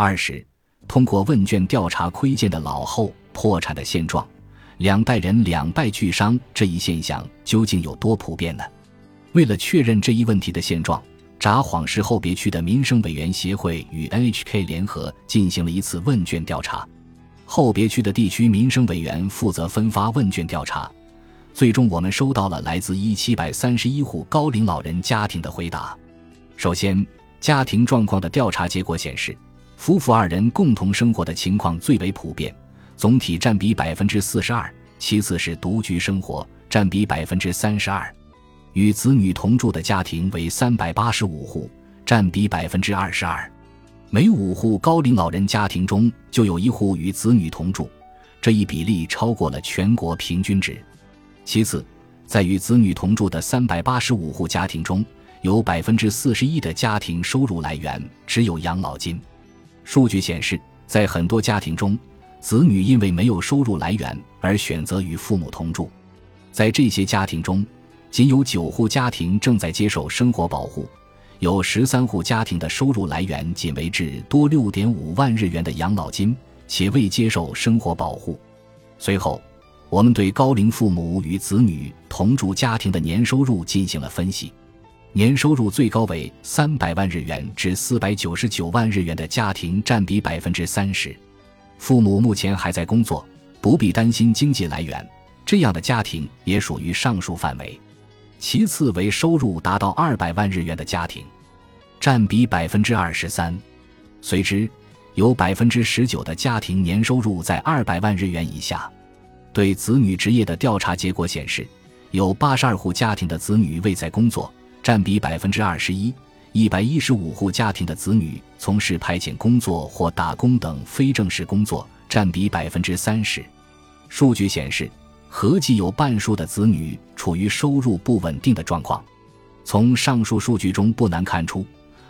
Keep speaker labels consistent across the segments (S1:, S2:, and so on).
S1: 二是通过问卷调查窥见的老后破产的现状，两代人两败俱伤这一现象究竟有多普遍呢？为了确认这一问题的现状，札幌市后别区的民生委员协会与 NHK 联合进行了一次问卷调查。后别区的地区民生委员负责分发问卷调查，最终我们收到了来自一七百三十一户高龄老人家庭的回答。首先，家庭状况的调查结果显示，夫妇二人共同生活的情况最为普遍，总体占比百分之四十二；其次是独居生活，占比百分之三十二。与子女同住的家庭为三百八十五户，占比百分之二十二。每五户高龄老人家庭中就有一户与子女同住，这一比例超过了全国平均值。其次，在与子女同住的三百八十五户家庭中，有百分之四十一的家庭收入来源只有养老金。数据显示，在很多家庭中，子女因为没有收入来源而选择与父母同住。在这些家庭中，仅有九户家庭正在接受生活保护，有十三户家庭的收入来源仅为至多六点五万日元的养老金，且未接受生活保护。随后，我们对高龄父母与子女同住家庭的年收入进行了分析，年收入最高为三百万日元至四百九十九万日元的家庭占比百分之三十，父母目前还在工作，不必担心经济来源，这样的家庭也属于上述范围。其次为收入达到二百万日元的家庭，占比百分之二十三。随之，有百分之十九的家庭年收入在二百万日元以下。对子女职业的调查结果显示，有八十二户家庭的子女未在工作，占比百分之二十一；一百一十五户家庭的子女从事派遣工作或打工等非正式工作，占比百分之三十。数据显示。合计有半数的子女处于收入不稳定的状况。从上述数据中不难看出，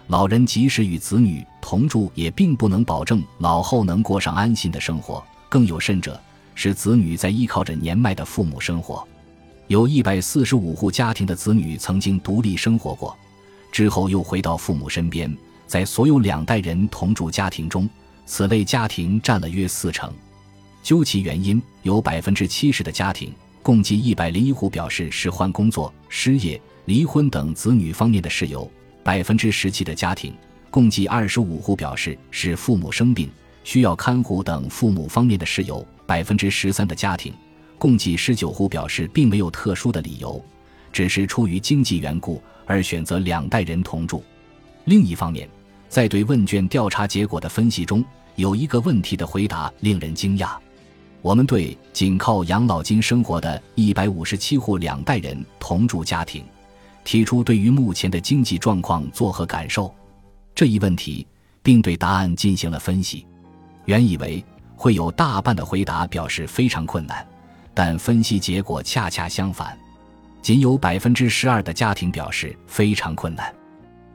S1: 老人即使与子女同住，也并不能保证老后能过上安心的生活。更有甚者，是子女在依靠着年迈的父母生活。有一百四十五户家庭的子女曾经独立生活过，之后又回到父母身边。在所有两代人同住家庭中，此类家庭占了约四成。究其原因，有百分之七十的家庭，共计一百零一户表示是换工作、失业、离婚等子女方面的事由；百分之十七的家庭，共计二十五户表示是父母生病需要看护等父母方面的事由；百分之十三的家庭，共计十九户表示并没有特殊的理由，只是出于经济缘故而选择两代人同住。另一方面，在对问卷调查结果的分析中，有一个问题的回答令人惊讶。我们对仅靠养老金生活的一百五十七户两代人同住家庭，提出对于目前的经济状况作何感受这一问题，并对答案进行了分析。原以为会有大半的回答表示非常困难，但分析结果恰恰相反，仅有百分之十二的家庭表示非常困难。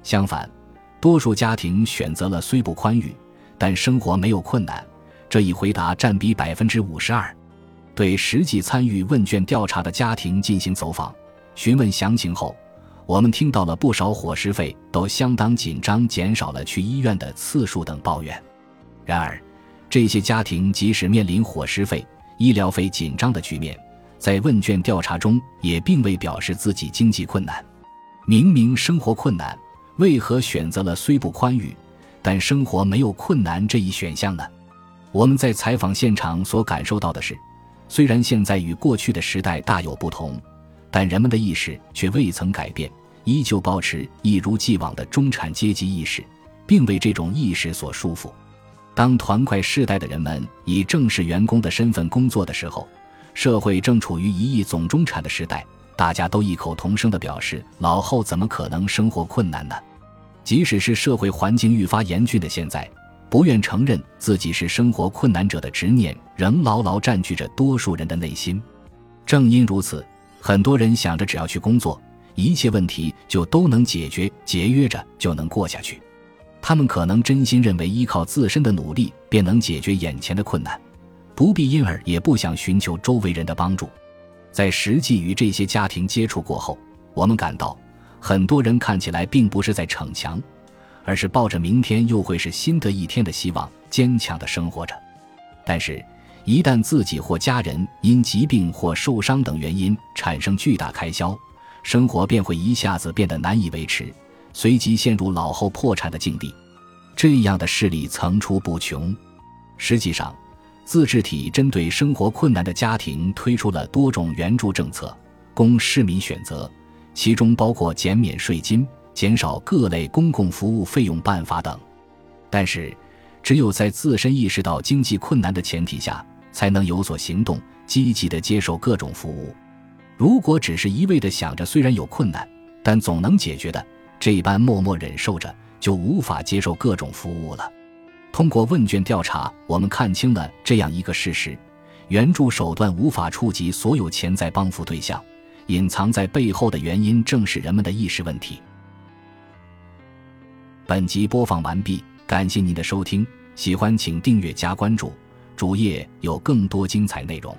S1: 相反，多数家庭选择了虽不宽裕，但生活没有困难。这一回答占比百分之五十二。对实际参与问卷调查的家庭进行走访、询问详情后，我们听到了不少伙食费都相当紧张、减少了去医院的次数等抱怨。然而，这些家庭即使面临伙食费、医疗费紧张的局面，在问卷调查中也并未表示自己经济困难。明明生活困难，为何选择了虽不宽裕，但生活没有困难这一选项呢？我们在采访现场所感受到的是，虽然现在与过去的时代大有不同，但人们的意识却未曾改变，依旧保持一如既往的中产阶级意识，并为这种意识所束缚。当团块世代的人们以正式员工的身份工作的时候，社会正处于一亿总中产的时代，大家都异口同声地表示：老后怎么可能生活困难呢？即使是社会环境愈发严峻的现在。不愿承认自己是生活困难者的执念，仍牢牢占据着多数人的内心。正因如此，很多人想着只要去工作，一切问题就都能解决，节约着就能过下去。他们可能真心认为依靠自身的努力便能解决眼前的困难，不必因而也不想寻求周围人的帮助。在实际与这些家庭接触过后，我们感到，很多人看起来并不是在逞强。而是抱着明天又会是新的一天的希望，坚强的生活着。但是，一旦自己或家人因疾病或受伤等原因产生巨大开销，生活便会一下子变得难以维持，随即陷入老后破产的境地。这样的事例层出不穷。实际上，自治体针对生活困难的家庭推出了多种援助政策，供市民选择，其中包括减免税金、减少各类公共服务费用办法等。但是，只有在自身意识到经济困难的前提下，才能有所行动，积极的接受各种服务。如果只是一味的想着虽然有困难，但总能解决的，这般默默忍受着，就无法接受各种服务了。通过问卷调查，我们看清了这样一个事实：援助手段无法触及所有潜在帮扶对象，隐藏在背后的原因正是人们的意识问题。本集播放完毕，感谢您的收听，喜欢请订阅加关注，主页有更多精彩内容。